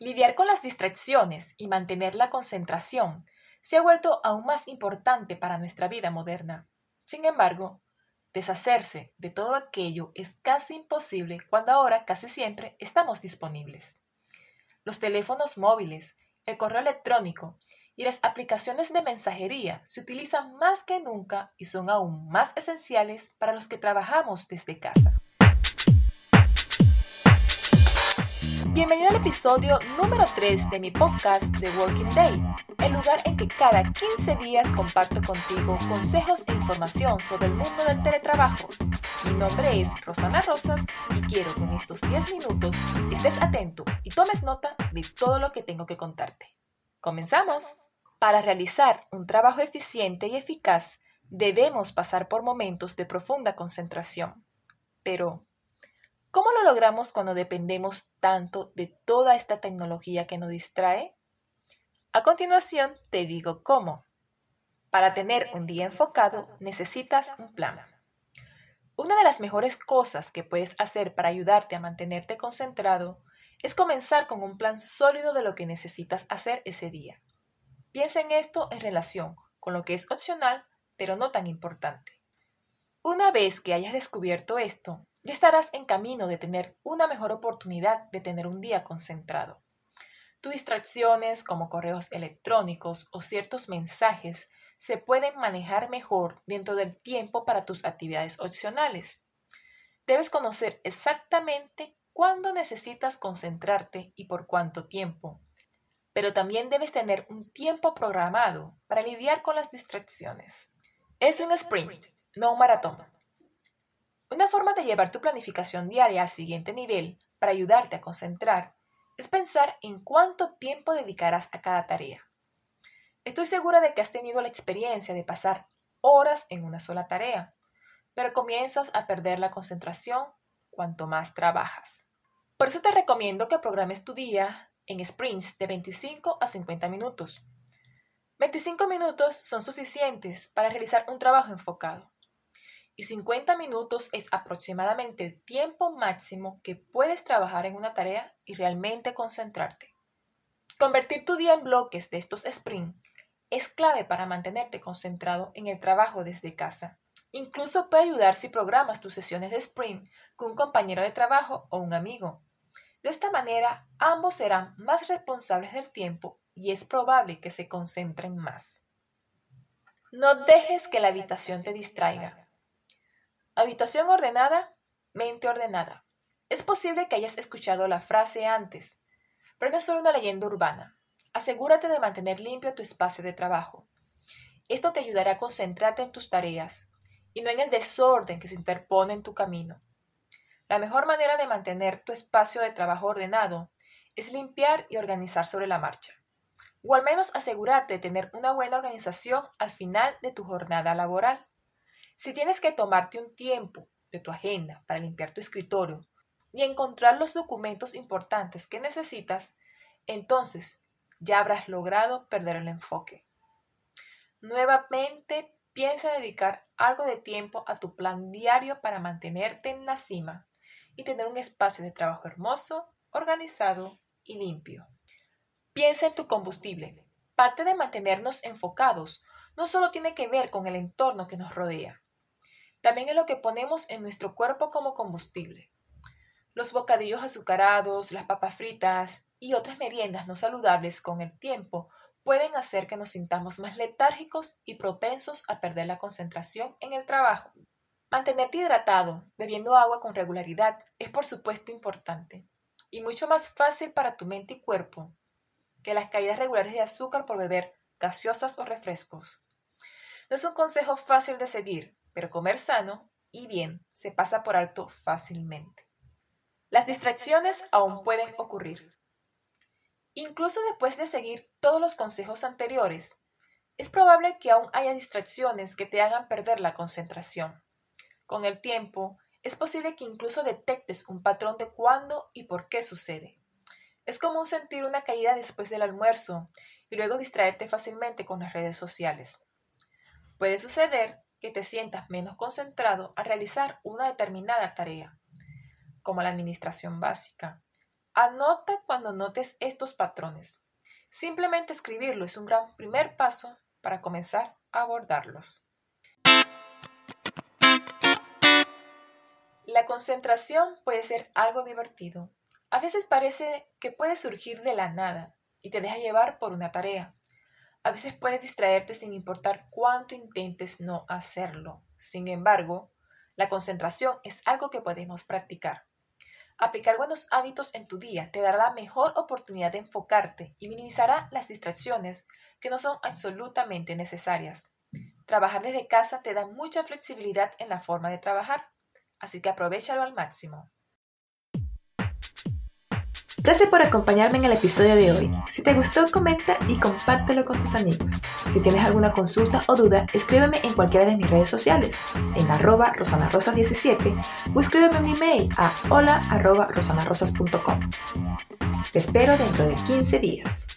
Lidiar con las distracciones y mantener la concentración se ha vuelto aún más importante para nuestra vida moderna. Sin embargo, deshacerse de todo aquello es casi imposible cuando ahora casi siempre estamos disponibles. Los teléfonos móviles, el correo electrónico y las aplicaciones de mensajería se utilizan más que nunca y son aún más esenciales para los que trabajamos desde casa. Bienvenido al episodio número 3 de mi podcast The Working Day, el lugar en que cada 15 días comparto contigo consejos e información sobre el mundo del teletrabajo. Mi nombre es Rosana Rosas y quiero que en estos 10 minutos estés atento y tomes nota de todo lo que tengo que contarte. ¡Comenzamos! Para realizar un trabajo eficiente y eficaz, debemos pasar por momentos de profunda concentración. Pero, ¿Cómo lo logramos cuando dependemos tanto de toda esta tecnología que nos distrae? A continuación te digo cómo. Para tener un día enfocado necesitas un plan. Una de las mejores cosas que puedes hacer para ayudarte a mantenerte concentrado es comenzar con un plan sólido de lo que necesitas hacer ese día. Piensa en esto en relación con lo que es opcional, pero no tan importante. Una vez que hayas descubierto esto, ya estarás en camino de tener una mejor oportunidad de tener un día concentrado. Tus distracciones como correos electrónicos o ciertos mensajes se pueden manejar mejor dentro del tiempo para tus actividades opcionales. Debes conocer exactamente cuándo necesitas concentrarte y por cuánto tiempo. Pero también debes tener un tiempo programado para lidiar con las distracciones. Es un sprint, no un maratón. Una forma de llevar tu planificación diaria al siguiente nivel para ayudarte a concentrar es pensar en cuánto tiempo dedicarás a cada tarea. Estoy segura de que has tenido la experiencia de pasar horas en una sola tarea, pero comienzas a perder la concentración cuanto más trabajas. Por eso te recomiendo que programes tu día en sprints de 25 a 50 minutos. 25 minutos son suficientes para realizar un trabajo enfocado y 50 minutos es aproximadamente el tiempo máximo que puedes trabajar en una tarea y realmente concentrarte. Convertir tu día en bloques de estos sprint es clave para mantenerte concentrado en el trabajo desde casa. Incluso puede ayudar si programas tus sesiones de sprint con un compañero de trabajo o un amigo. De esta manera, ambos serán más responsables del tiempo y es probable que se concentren más. No dejes que la habitación te distraiga. Habitación ordenada, mente ordenada. Es posible que hayas escuchado la frase antes, pero no es solo una leyenda urbana. Asegúrate de mantener limpio tu espacio de trabajo. Esto te ayudará a concentrarte en tus tareas y no en el desorden que se interpone en tu camino. La mejor manera de mantener tu espacio de trabajo ordenado es limpiar y organizar sobre la marcha, o al menos asegurarte de tener una buena organización al final de tu jornada laboral. Si tienes que tomarte un tiempo de tu agenda para limpiar tu escritorio y encontrar los documentos importantes que necesitas, entonces ya habrás logrado perder el enfoque. Nuevamente, piensa dedicar algo de tiempo a tu plan diario para mantenerte en la cima y tener un espacio de trabajo hermoso, organizado y limpio. Piensa en tu combustible. Parte de mantenernos enfocados no solo tiene que ver con el entorno que nos rodea, también es lo que ponemos en nuestro cuerpo como combustible. Los bocadillos azucarados, las papas fritas y otras meriendas no saludables con el tiempo pueden hacer que nos sintamos más letárgicos y propensos a perder la concentración en el trabajo. Mantenerte hidratado, bebiendo agua con regularidad, es por supuesto importante y mucho más fácil para tu mente y cuerpo que las caídas regulares de azúcar por beber gaseosas o refrescos. No es un consejo fácil de seguir, pero comer sano y bien se pasa por alto fácilmente. Las distracciones aún pueden ocurrir. Incluso después de seguir todos los consejos anteriores, es probable que aún haya distracciones que te hagan perder la concentración. Con el tiempo, es posible que incluso detectes un patrón de cuándo y por qué sucede. Es común sentir una caída después del almuerzo y luego distraerte fácilmente con las redes sociales. Puede suceder que te sientas menos concentrado al realizar una determinada tarea, como la administración básica, Anota cuando notes estos patrones. Simplemente escribirlo es un gran primer paso para comenzar a abordarlos. La concentración puede ser algo divertido. A veces parece que puede surgir de la nada y te deja llevar por una tarea. A veces puedes distraerte sin importar cuánto intentes no hacerlo. Sin embargo, la concentración es algo que podemos practicar. Aplicar buenos hábitos en tu día te dará la mejor oportunidad de enfocarte y minimizará las distracciones que no son absolutamente necesarias. Trabajar desde casa te da mucha flexibilidad en la forma de trabajar así que aprovechalo al máximo. Gracias por acompañarme en el episodio de hoy. Si te gustó, comenta y compártelo con tus amigos. Si tienes alguna consulta o duda, escríbeme en cualquiera de mis redes sociales, en arroba rosanarosas17 o escríbeme un email a hola arroba rosanarosas.com. Te espero dentro de 15 días.